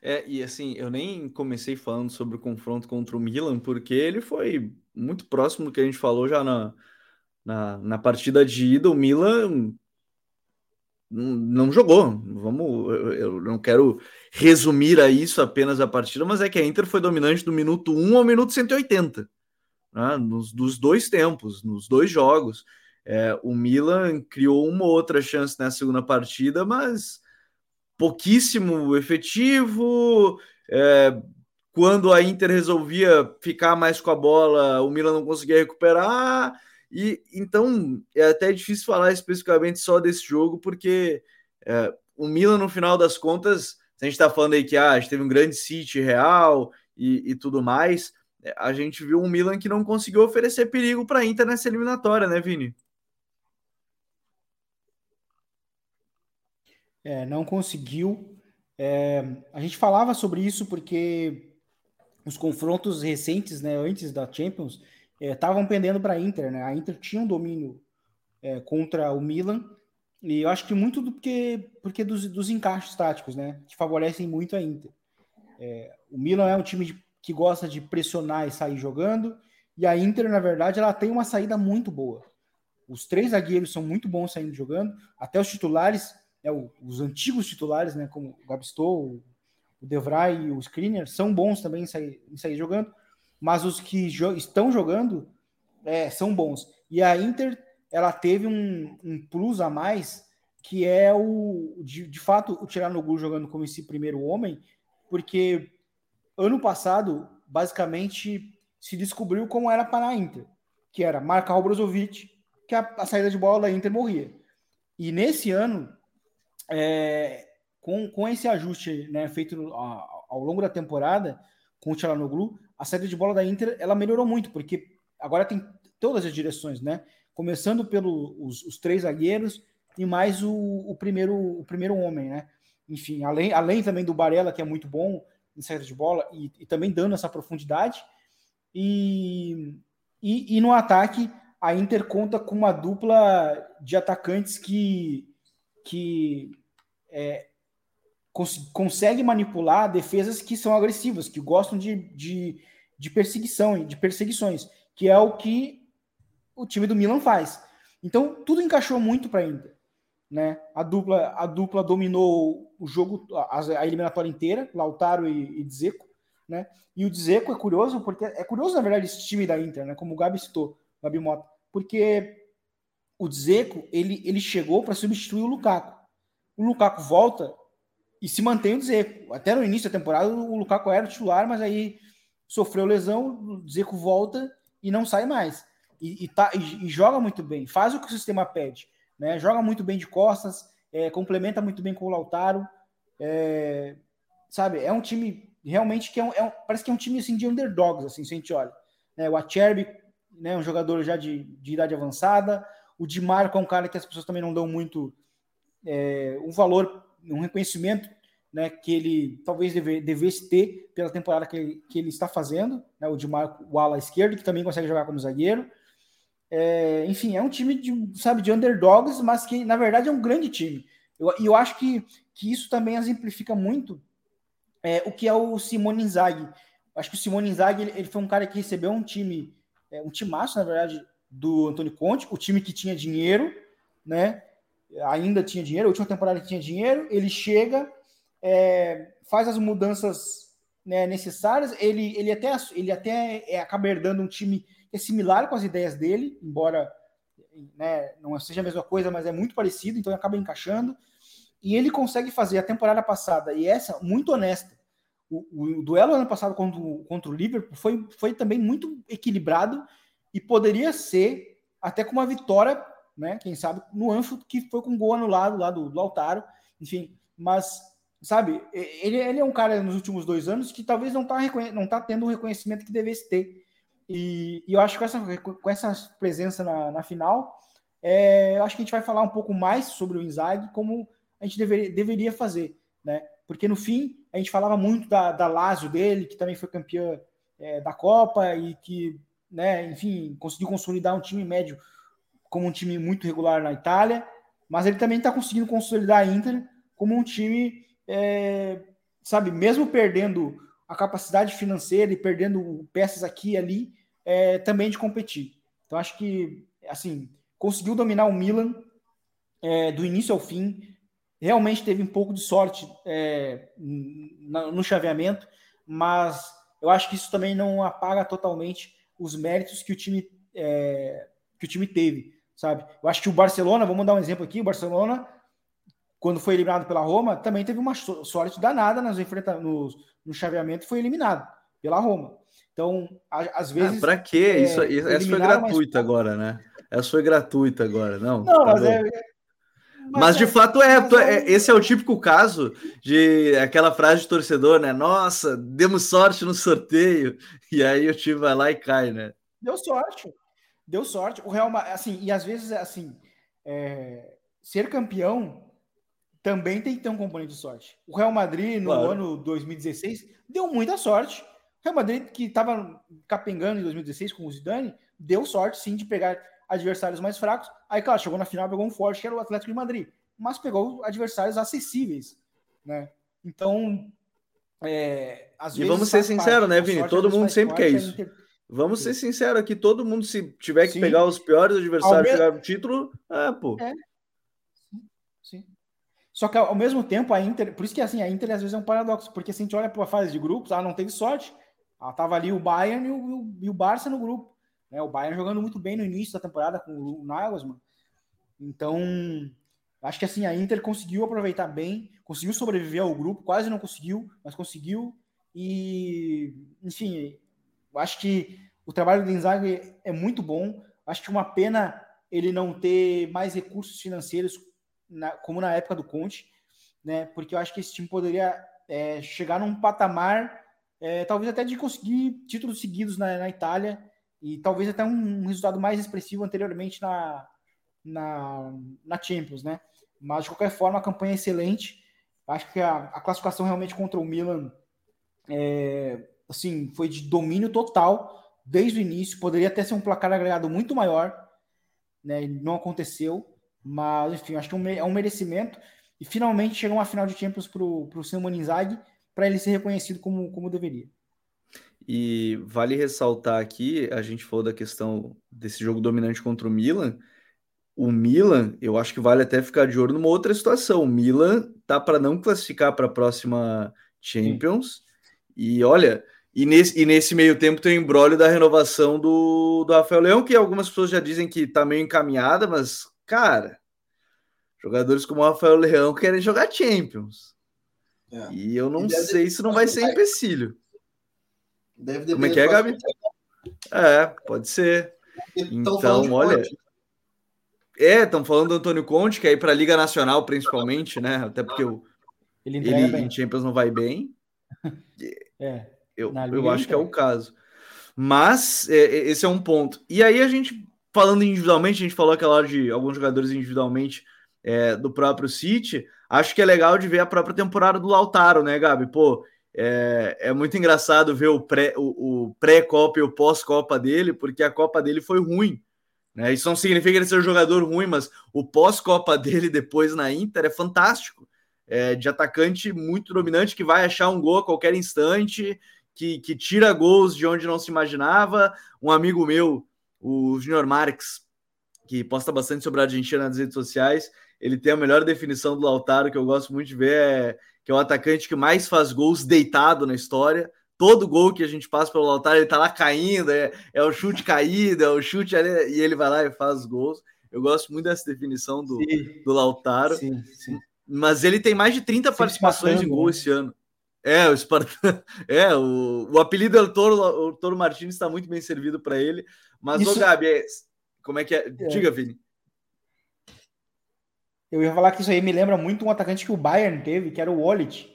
É, e assim, eu nem comecei falando sobre o confronto contra o Milan, porque ele foi muito próximo do que a gente falou já na, na, na partida de ida. O Milan não jogou. Vamos, eu não quero resumir a isso apenas a partida, mas é que a Inter foi dominante do minuto 1 ao minuto 180, né? nos, dos dois tempos, nos dois jogos. É, o Milan criou uma outra chance na segunda partida, mas pouquíssimo efetivo. É, quando a Inter resolvia ficar mais com a bola, o Milan não conseguia recuperar. E então é até difícil falar especificamente só desse jogo, porque é, o Milan, no final das contas, a gente está falando aí que ah, a gente teve um grande City real e, e, tudo mais, é, a gente viu um Milan que não conseguiu oferecer perigo para a Inter nessa eliminatória, né, Vini? É, não conseguiu. É, a gente falava sobre isso porque os confrontos recentes, né, antes da Champions, estavam é, pendendo para a Inter, né? A Inter tinha um domínio é, contra o Milan e eu acho que muito do porque, porque dos, dos encaixes táticos, né? Que favorecem muito a Inter. É, o Milan é um time de, que gosta de pressionar e sair jogando e a Inter, na verdade, ela tem uma saída muito boa. Os três zagueiros são muito bons saindo jogando, até os titulares, né, os antigos titulares, né, como o Gabstou, o Devray e o Skriniar, são bons também em sair, em sair jogando mas os que jo estão jogando é, são bons. E a Inter, ela teve um, um plus a mais, que é o, de, de fato, o Tiranoglu jogando como esse primeiro homem, porque ano passado, basicamente, se descobriu como era para a Inter, que era marcar o Brozovic, que a, a saída de bola da Inter morria. E nesse ano, é, com, com esse ajuste né, feito ao, ao longo da temporada, com o Tchalanoglu, a saída de bola da Inter ela melhorou muito, porque agora tem todas as direções, né? Começando pelos os, três zagueiros e mais o, o, primeiro, o primeiro homem, né? Enfim, além, além também do Barella, que é muito bom em saída de bola e, e também dando essa profundidade. E, e, e, no ataque, a Inter conta com uma dupla de atacantes que, que é, cons consegue manipular defesas que são agressivas, que gostam de, de, de perseguição, de perseguições, que é o que o time do Milan faz. Então, tudo encaixou muito para a Inter. Né? A, dupla, a dupla dominou o jogo, a, a eliminatória inteira, Lautaro e, e Dzeko. Né? E o Dzeko é curioso, porque é curioso, na verdade, esse time da Inter, né? como o Gabi citou, Gabi Mota, porque o Dzeko ele, ele chegou para substituir o Lukaku. O Lukaku volta e se mantém o Dzeko. Até no início da temporada, o Lukaku era titular, mas aí sofreu lesão, o Zeco volta e não sai mais. E, e, tá, e, e, joga muito bem, faz o que o sistema pede, né? Joga muito bem de costas, é, complementa muito bem com o Lautaro, é, sabe? É um time realmente que é um, é um, parece que é um time assim de underdogs, assim, se a gente olha. Né? O Acerbi, né, um jogador já de, de idade avançada, o Di Marco é um cara que as pessoas também não dão muito é, um valor, um reconhecimento né, que ele talvez deve, devesse ter pela temporada que ele, que ele está fazendo, né, o de Marco ala esquerdo, que também consegue jogar como zagueiro. É, enfim, é um time de, sabe, de underdogs, mas que na verdade é um grande time. E eu, eu acho que, que isso também exemplifica muito é, o que é o Simone Inzaghi. Acho que o Simone Inzaghi ele, ele foi um cara que recebeu um time, é, um timaço, na verdade, do Antônio Conte, o time que tinha dinheiro, né? Ainda tinha dinheiro, a última temporada que tinha dinheiro, ele chega, é, faz as mudanças né, necessárias, ele, ele até, ele até é, acaba herdando um time é similar com as ideias dele, embora né, não seja a mesma coisa, mas é muito parecido, então acaba encaixando. E ele consegue fazer a temporada passada e essa muito honesta. O, o duelo ano passado contra, contra o Liverpool foi, foi também muito equilibrado e poderia ser até com uma vitória, né? Quem sabe no Anfield, que foi com gol anulado lá do, do Lautaro, enfim. Mas, sabe, ele, ele é um cara nos últimos dois anos que talvez não está não tá tendo o reconhecimento que devesse ter. E, e, eu acho que com essa, com essa presença na, na final, é, eu acho que a gente vai falar um pouco mais sobre o Inzaghi, como a gente deveria, deveria fazer, né? Porque no fim, a gente falava muito da, da Lazio dele, que também foi campeã é, da Copa e que, né, enfim, conseguiu consolidar um time médio como um time muito regular na Itália, mas ele também está conseguindo consolidar a Inter como um time, é, sabe, mesmo perdendo a capacidade financeira e perdendo peças aqui e ali, é, também de competir. Então, acho que, assim, conseguiu dominar o Milan é, do início ao fim. Realmente teve um pouco de sorte é, no chaveamento, mas eu acho que isso também não apaga totalmente os méritos que o time, é, que o time teve, sabe? Eu acho que o Barcelona, vamos dar um exemplo aqui, o Barcelona, quando foi eliminado pela Roma, também teve uma sorte danada nos enfrentamentos no chaveamento foi eliminado pela Roma. Então, às ah, vezes. Ah, para quê? É, isso, isso essa foi gratuita mas... agora, né? Essa foi gratuita agora, não? Não, tá mas é, mas, mas, de é, fato é, é, esse é o típico caso de aquela frase de torcedor, né? Nossa, demos sorte no sorteio, e aí o time vai lá e cai, né? Deu sorte, deu sorte. O Real, assim, e às vezes, assim, é, ser campeão também tem que ter um componente de sorte. O Real Madrid, no claro. ano 2016, deu muita sorte. O Real Madrid, que estava capengando em 2016 com o Zidane, deu sorte sim de pegar adversários mais fracos. Aí, claro, chegou na final, pegou um forte, que era o Atlético de Madrid, mas pegou adversários acessíveis, né? Então, é, às e vezes. E vamos ser sinceros, né, Vini? Todo mundo sempre quer isso. Inter... Vamos ser sinceros aqui, todo mundo, se tiver que sim. pegar os piores adversários e pegar o título, é, pô. É. Só que ao mesmo tempo a Inter, por isso que assim, a Inter às vezes é um paradoxo, porque se a gente olha para a fase de grupos, ela não teve sorte. Ela tava ali o Bayern e o, e o Barça no grupo. Né? O Bayern jogando muito bem no início da temporada com o Nagelsmann. Então, acho que assim, a Inter conseguiu aproveitar bem, conseguiu sobreviver ao grupo, quase não conseguiu, mas conseguiu. E, enfim, acho que o trabalho do Inzaghi é muito bom. Acho que uma pena ele não ter mais recursos financeiros na, como na época do Conte, né? Porque eu acho que esse time poderia é, chegar num patamar, é, talvez até de conseguir títulos seguidos na, na Itália e talvez até um, um, resultado mais expressivo anteriormente na, na, na Champions, né? Mas de qualquer forma, a campanha é excelente. Acho que a, a classificação realmente contra o Milan é, assim, foi de domínio total desde o início. Poderia até ser um placar agregado muito maior, né? Não aconteceu. Mas, enfim, acho que é um merecimento. E finalmente chegou uma final de Champions para o Simone Inzaghi, para ele ser reconhecido como, como deveria. E vale ressaltar aqui, a gente falou da questão desse jogo dominante contra o Milan. O Milan, eu acho que vale até ficar de olho numa outra situação. O Milan tá para não classificar para a próxima Champions. Sim. E olha, e nesse, e nesse meio tempo tem o embrólio da renovação do, do Rafael Leão, que algumas pessoas já dizem que está meio encaminhada, mas cara, jogadores como o Rafael Leão querem jogar Champions. É. E eu não e sei se não vai ser empecilho. Deve Como é que é, Gabi? É, pode ser. Então, olha. É, estão falando do Antônio Conte, que é ir para a Liga Nacional, principalmente, né? Até porque o, ele, ele em Champions não vai bem. *laughs* É, eu, eu acho que é o caso. Mas é, esse é um ponto. E aí a gente falando individualmente, a gente falou aquela hora de alguns jogadores individualmente é, do próprio City. acho que é legal de ver a própria temporada do Lautaro, né, Gabi? Pô, é, é muito engraçado ver o pré-Copa o, o pré e o pós-Copa dele, porque a Copa dele foi ruim. Né? Isso não significa ele ser um jogador ruim, mas o pós-Copa dele depois na Inter é fantástico. É, de atacante muito dominante que vai achar um gol a qualquer instante, que, que tira gols de onde não se imaginava. Um amigo meu, o Junior Marques, que posta bastante sobre a Argentina nas redes sociais, ele tem a melhor definição do Lautaro, que eu gosto muito de ver, é, que é o atacante que mais faz gols deitado na história. Todo gol que a gente passa pelo Lautaro, ele tá lá caindo, é, é o chute caído, é o chute ali, e ele vai lá e faz gols. Eu gosto muito dessa definição do, do Lautaro. Sim, sim. Mas ele tem mais de 30 sim, participações em gol né? esse ano. É, o Spartan. *laughs* É, o, o apelido é o Toro, o Toro Martins está muito bem servido para ele. Mas, Isso... ô Gabi, é, como é que é? é? Diga, Vini. Eu ia falar que isso aí me lembra muito um atacante que o Bayern teve, que era o Wallet,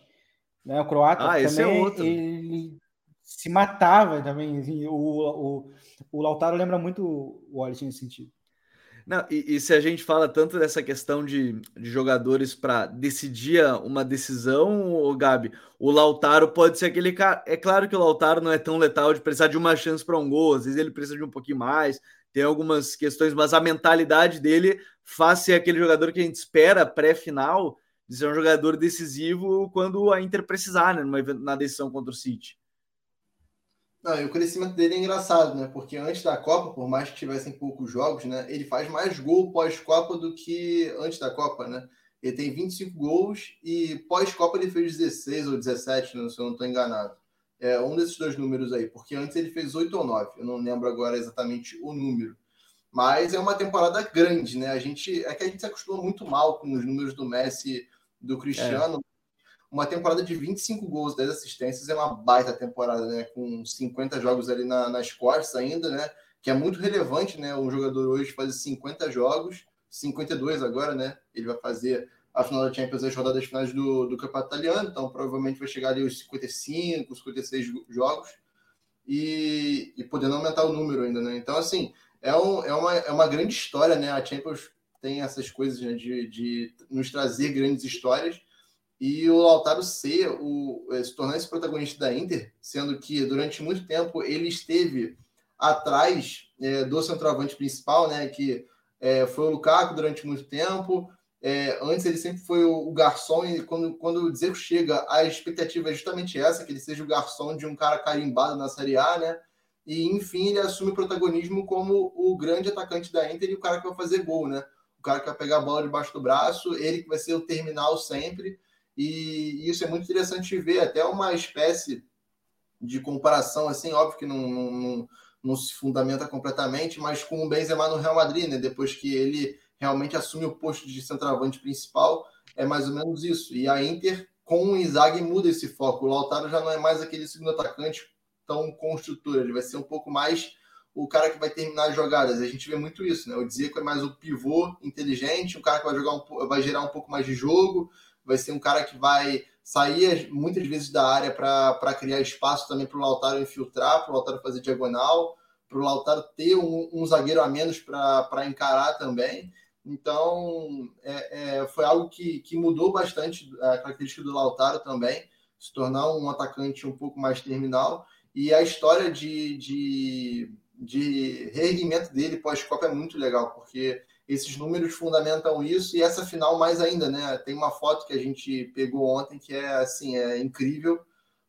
né? O croata ah, esse é também, é outro. ele se matava também. Assim, o, o, o Lautaro lembra muito o Wallet nesse sentido. Não, e, e, se a gente fala tanto dessa questão de, de jogadores para decidir uma decisão, o Gabi, o Lautaro pode ser aquele cara. É claro que o Lautaro não é tão letal de precisar de uma chance para um gol, às vezes ele precisa de um pouquinho mais, tem algumas questões, mas a mentalidade dele faz ser aquele jogador que a gente espera pré-final de ser um jogador decisivo quando a Inter precisar, né, numa, na decisão contra o City. Não, e o crescimento dele é engraçado, né? Porque antes da Copa, por mais que tivessem poucos jogos, né? Ele faz mais gol pós-Copa do que antes da Copa, né? Ele tem 25 gols e pós-Copa ele fez 16 ou 17, né, se eu não estou enganado. É um desses dois números aí, porque antes ele fez 8 ou 9, eu não lembro agora exatamente o número. Mas é uma temporada grande, né? A gente é que a gente se acostumou muito mal com os números do Messi, do Cristiano. Uma temporada de 25 gols, 10 assistências é uma baita temporada, né? Com 50 jogos ali na, nas costas ainda, né? Que é muito relevante, né? Um jogador hoje fazer 50 jogos, 52 agora, né? Ele vai fazer a final da Champions, as rodadas finais do, do Campeonato Italiano, então provavelmente vai chegar ali os 55, 56 jogos e, e podendo aumentar o número ainda, né? Então, assim, é, um, é, uma, é uma grande história, né? A Champions tem essas coisas né, de, de nos trazer grandes histórias e o Lautaro o, se tornar esse protagonista da Inter, sendo que durante muito tempo ele esteve atrás é, do centroavante principal, né? Que é, foi o Lukaku durante muito tempo. É, antes ele sempre foi o, o, garçom, e quando, quando o Dzeko chega, a expectativa é justamente essa, que ele seja o garçom de um cara carimbado na Série A, né? E enfim, ele assume o protagonismo como o grande atacante da Inter e o cara que vai fazer gol, né? O cara que vai pegar a bola debaixo do braço, ele que vai ser o terminal sempre. E isso é muito interessante ver, até uma espécie de comparação, assim, óbvio que não, não, não, se fundamenta completamente, mas com o Benzema no Real Madrid, né? Depois que ele realmente assume o posto de centroavante principal, é mais ou menos isso. E a Inter, com o Inzaghi, muda esse foco. O Lautaro já não é mais aquele segundo atacante tão construtor, ele vai ser um pouco mais o cara que vai terminar as jogadas. A gente vê muito isso, né? O Dzeko é mais o pivô inteligente, um cara que vai jogar um, vai gerar um pouco mais de jogo, vai ser um cara que vai sair muitas vezes da área para criar espaço também para o Lautaro infiltrar, para o Lautaro fazer diagonal, para o Lautaro ter um, um zagueiro a menos para encarar também. Então, é, é, foi algo que, que mudou bastante a característica do Lautaro também, se tornar um atacante um pouco mais terminal. E a história de, de, de reerguimento dele pós-Copa é muito legal, porque esses números fundamentam isso e essa final mais ainda, né? Tem uma foto que a gente pegou ontem que é assim, é incrível,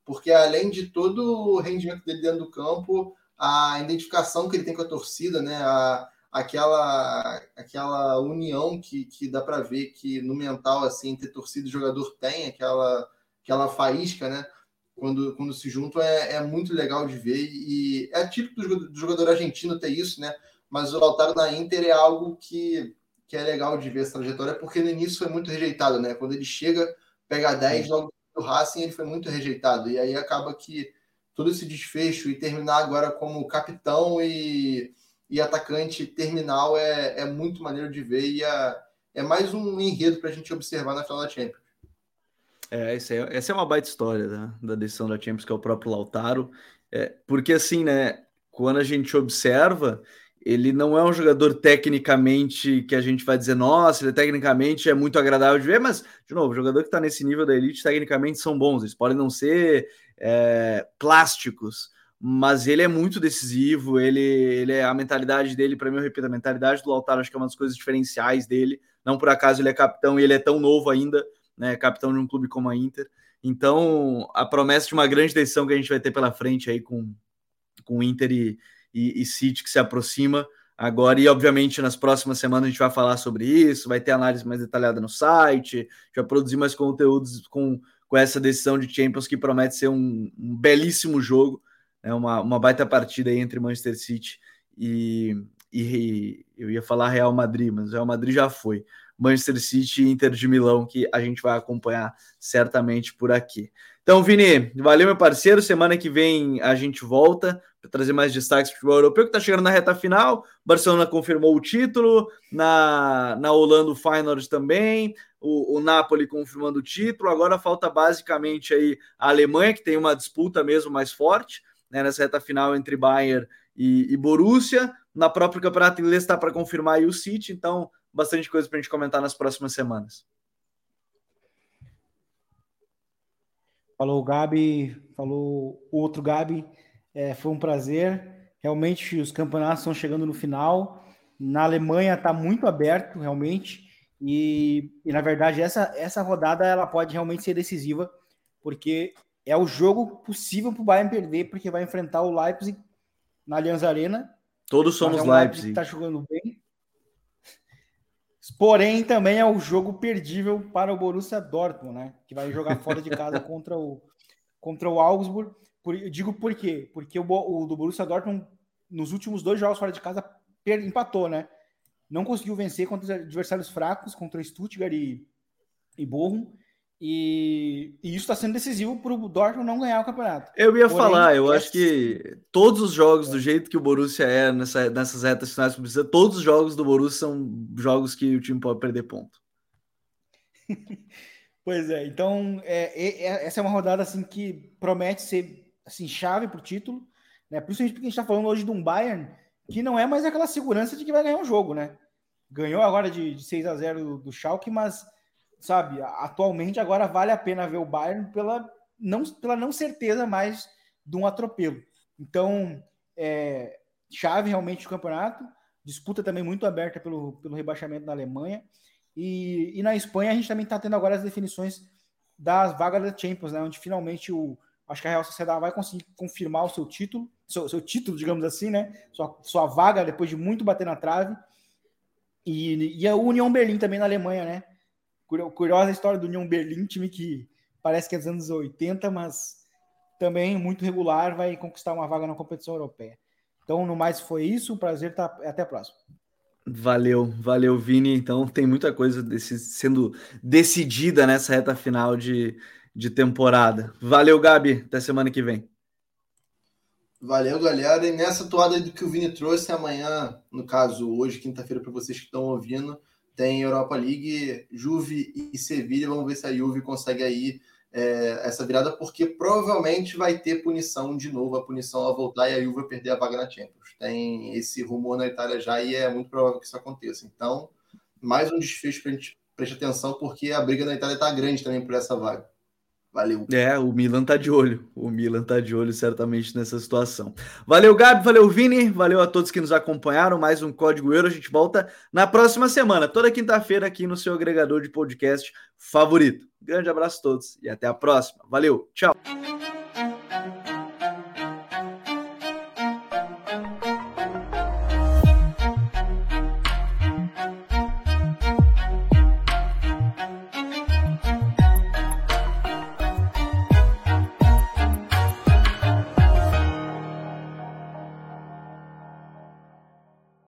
porque além de todo o rendimento dele dentro do campo, a identificação que ele tem com a torcida, né? A, aquela aquela união que, que dá para ver que no mental assim ter torcida e jogador tem aquela aquela faísca né quando, quando se juntam é, é muito legal de ver e é típico do, do jogador argentino ter isso né mas o Lautaro na Inter é algo que, que é legal de ver essa trajetória porque no início foi muito rejeitado né? Quando ele chega pega 10 logo do Racing ele foi muito rejeitado. E aí acaba que todo esse desfecho e terminar agora como capitão e e atacante terminal é, é muito maneiro de ver e é, é mais um enredo para a gente observar na final da Champions. É, essa é, essa é uma baita história né, da decisão da Champions, que é o próprio Lautaro. É, porque assim, né, quando a gente observa, ele não é um jogador tecnicamente que a gente vai dizer, nossa, ele tecnicamente é muito agradável de ver, mas, de novo, o jogador que está nesse nível da elite, tecnicamente são bons, eles podem não ser é, plásticos, mas ele é muito decisivo, ele, ele é a mentalidade dele, para mim, eu repito, a mentalidade do Lautaro acho que é uma das coisas diferenciais dele, não por acaso ele é capitão e ele é tão novo ainda, né, capitão de um clube como a Inter, então a promessa de uma grande decisão que a gente vai ter pela frente aí com, com Inter e, e, e City que se aproxima agora, e obviamente nas próximas semanas a gente vai falar sobre isso, vai ter análise mais detalhada no site, já produzir mais conteúdos com, com essa decisão de Champions que promete ser um, um belíssimo jogo, é uma, uma baita partida aí entre Manchester City e, e, eu ia falar Real Madrid, mas Real Madrid já foi. Manchester City e Inter de Milão, que a gente vai acompanhar certamente por aqui. Então, Vini, valeu, meu parceiro. Semana que vem a gente volta para trazer mais destaques do futebol europeu, que está chegando na reta final. Barcelona confirmou o título, na, na Holanda o Feyenoord também, o, o Napoli confirmando o título. Agora falta basicamente aí a Alemanha, que tem uma disputa mesmo mais forte né, nessa reta final entre Bayern e, e Borussia. Na própria Campeonato Inglês está para confirmar aí o City, então bastante coisa para a gente comentar nas próximas semanas. Falou Gabi, falou outro Gabi, é, foi um prazer. Realmente os campeonatos estão chegando no final. Na Alemanha está muito aberto, realmente. E, e, na verdade essa, essa rodada ela pode realmente ser decisiva, porque é o jogo possível para o Bayern perder, porque vai enfrentar o Leipzig na Allianz Arena. Todos somos é um Leipzig. Está jogando bem. Porém, também é o jogo perdível para o Borussia Dortmund, né? Que vai jogar fora de casa *laughs* contra o, contra o Augsburg. Por, eu digo por quê? Porque o, o do Borussia Dortmund, nos últimos dois jogos fora de casa, per, empatou, né? Não conseguiu vencer contra adversários fracos, contra Stuttgart e, e Bochum. E, e isso está sendo decisivo para o Dortmund não ganhar o campeonato. Eu ia Porém, falar, eu acho que todos os jogos, do jeito que o Borussia é nessa, nessas retas finais precisa, todos os jogos do Borussia são jogos que o time pode perder ponto. *laughs* pois é, então é, é, essa é uma rodada assim que promete ser assim, chave para o título, né? Principalmente porque a gente está falando hoje de um Bayern que não é mais aquela segurança de que vai ganhar um jogo, né? Ganhou agora de, de 6 a 0 do, do Schalke, mas sabe, atualmente agora vale a pena ver o Bayern pela não, pela não certeza mais de um atropelo. Então, é, chave realmente o campeonato, disputa também muito aberta pelo, pelo rebaixamento na Alemanha. E, e na Espanha a gente também está tendo agora as definições das vagas da Champions, né, onde finalmente o, acho que a Real Sociedade vai conseguir confirmar o seu título, seu, seu título, digamos assim, né? Sua, sua vaga depois de muito bater na trave. E, e a União Berlim também na Alemanha, né? Curiosa a história do União Berlim, time que parece que é dos anos 80, mas também muito regular, vai conquistar uma vaga na competição europeia. Então, no mais, foi isso. Um prazer. Tá... Até a próxima. Valeu, valeu, Vini. Então, tem muita coisa desse, sendo decidida nessa reta final de, de temporada. Valeu, Gabi. Até semana que vem. Valeu, galera. E nessa toada do que o Vini trouxe, amanhã, no caso, hoje, quinta-feira, para vocês que estão ouvindo, tem Europa League, Juve e Sevilha. Vamos ver se a Juve consegue aí é, essa virada, porque provavelmente vai ter punição de novo, a punição a voltar e a Juve perder a vaga na Champions. Tem esse rumor na Itália já e é muito provável que isso aconteça. Então, mais um desfecho para a gente prestar atenção, porque a briga na Itália está grande também por essa vaga. Valeu. É, o Milan tá de olho. O Milan tá de olho certamente nessa situação. Valeu, Gabi, valeu, Vini, valeu a todos que nos acompanharam. Mais um Código Euro. A gente volta na próxima semana, toda quinta-feira, aqui no seu agregador de podcast favorito. Grande abraço a todos e até a próxima. Valeu, tchau.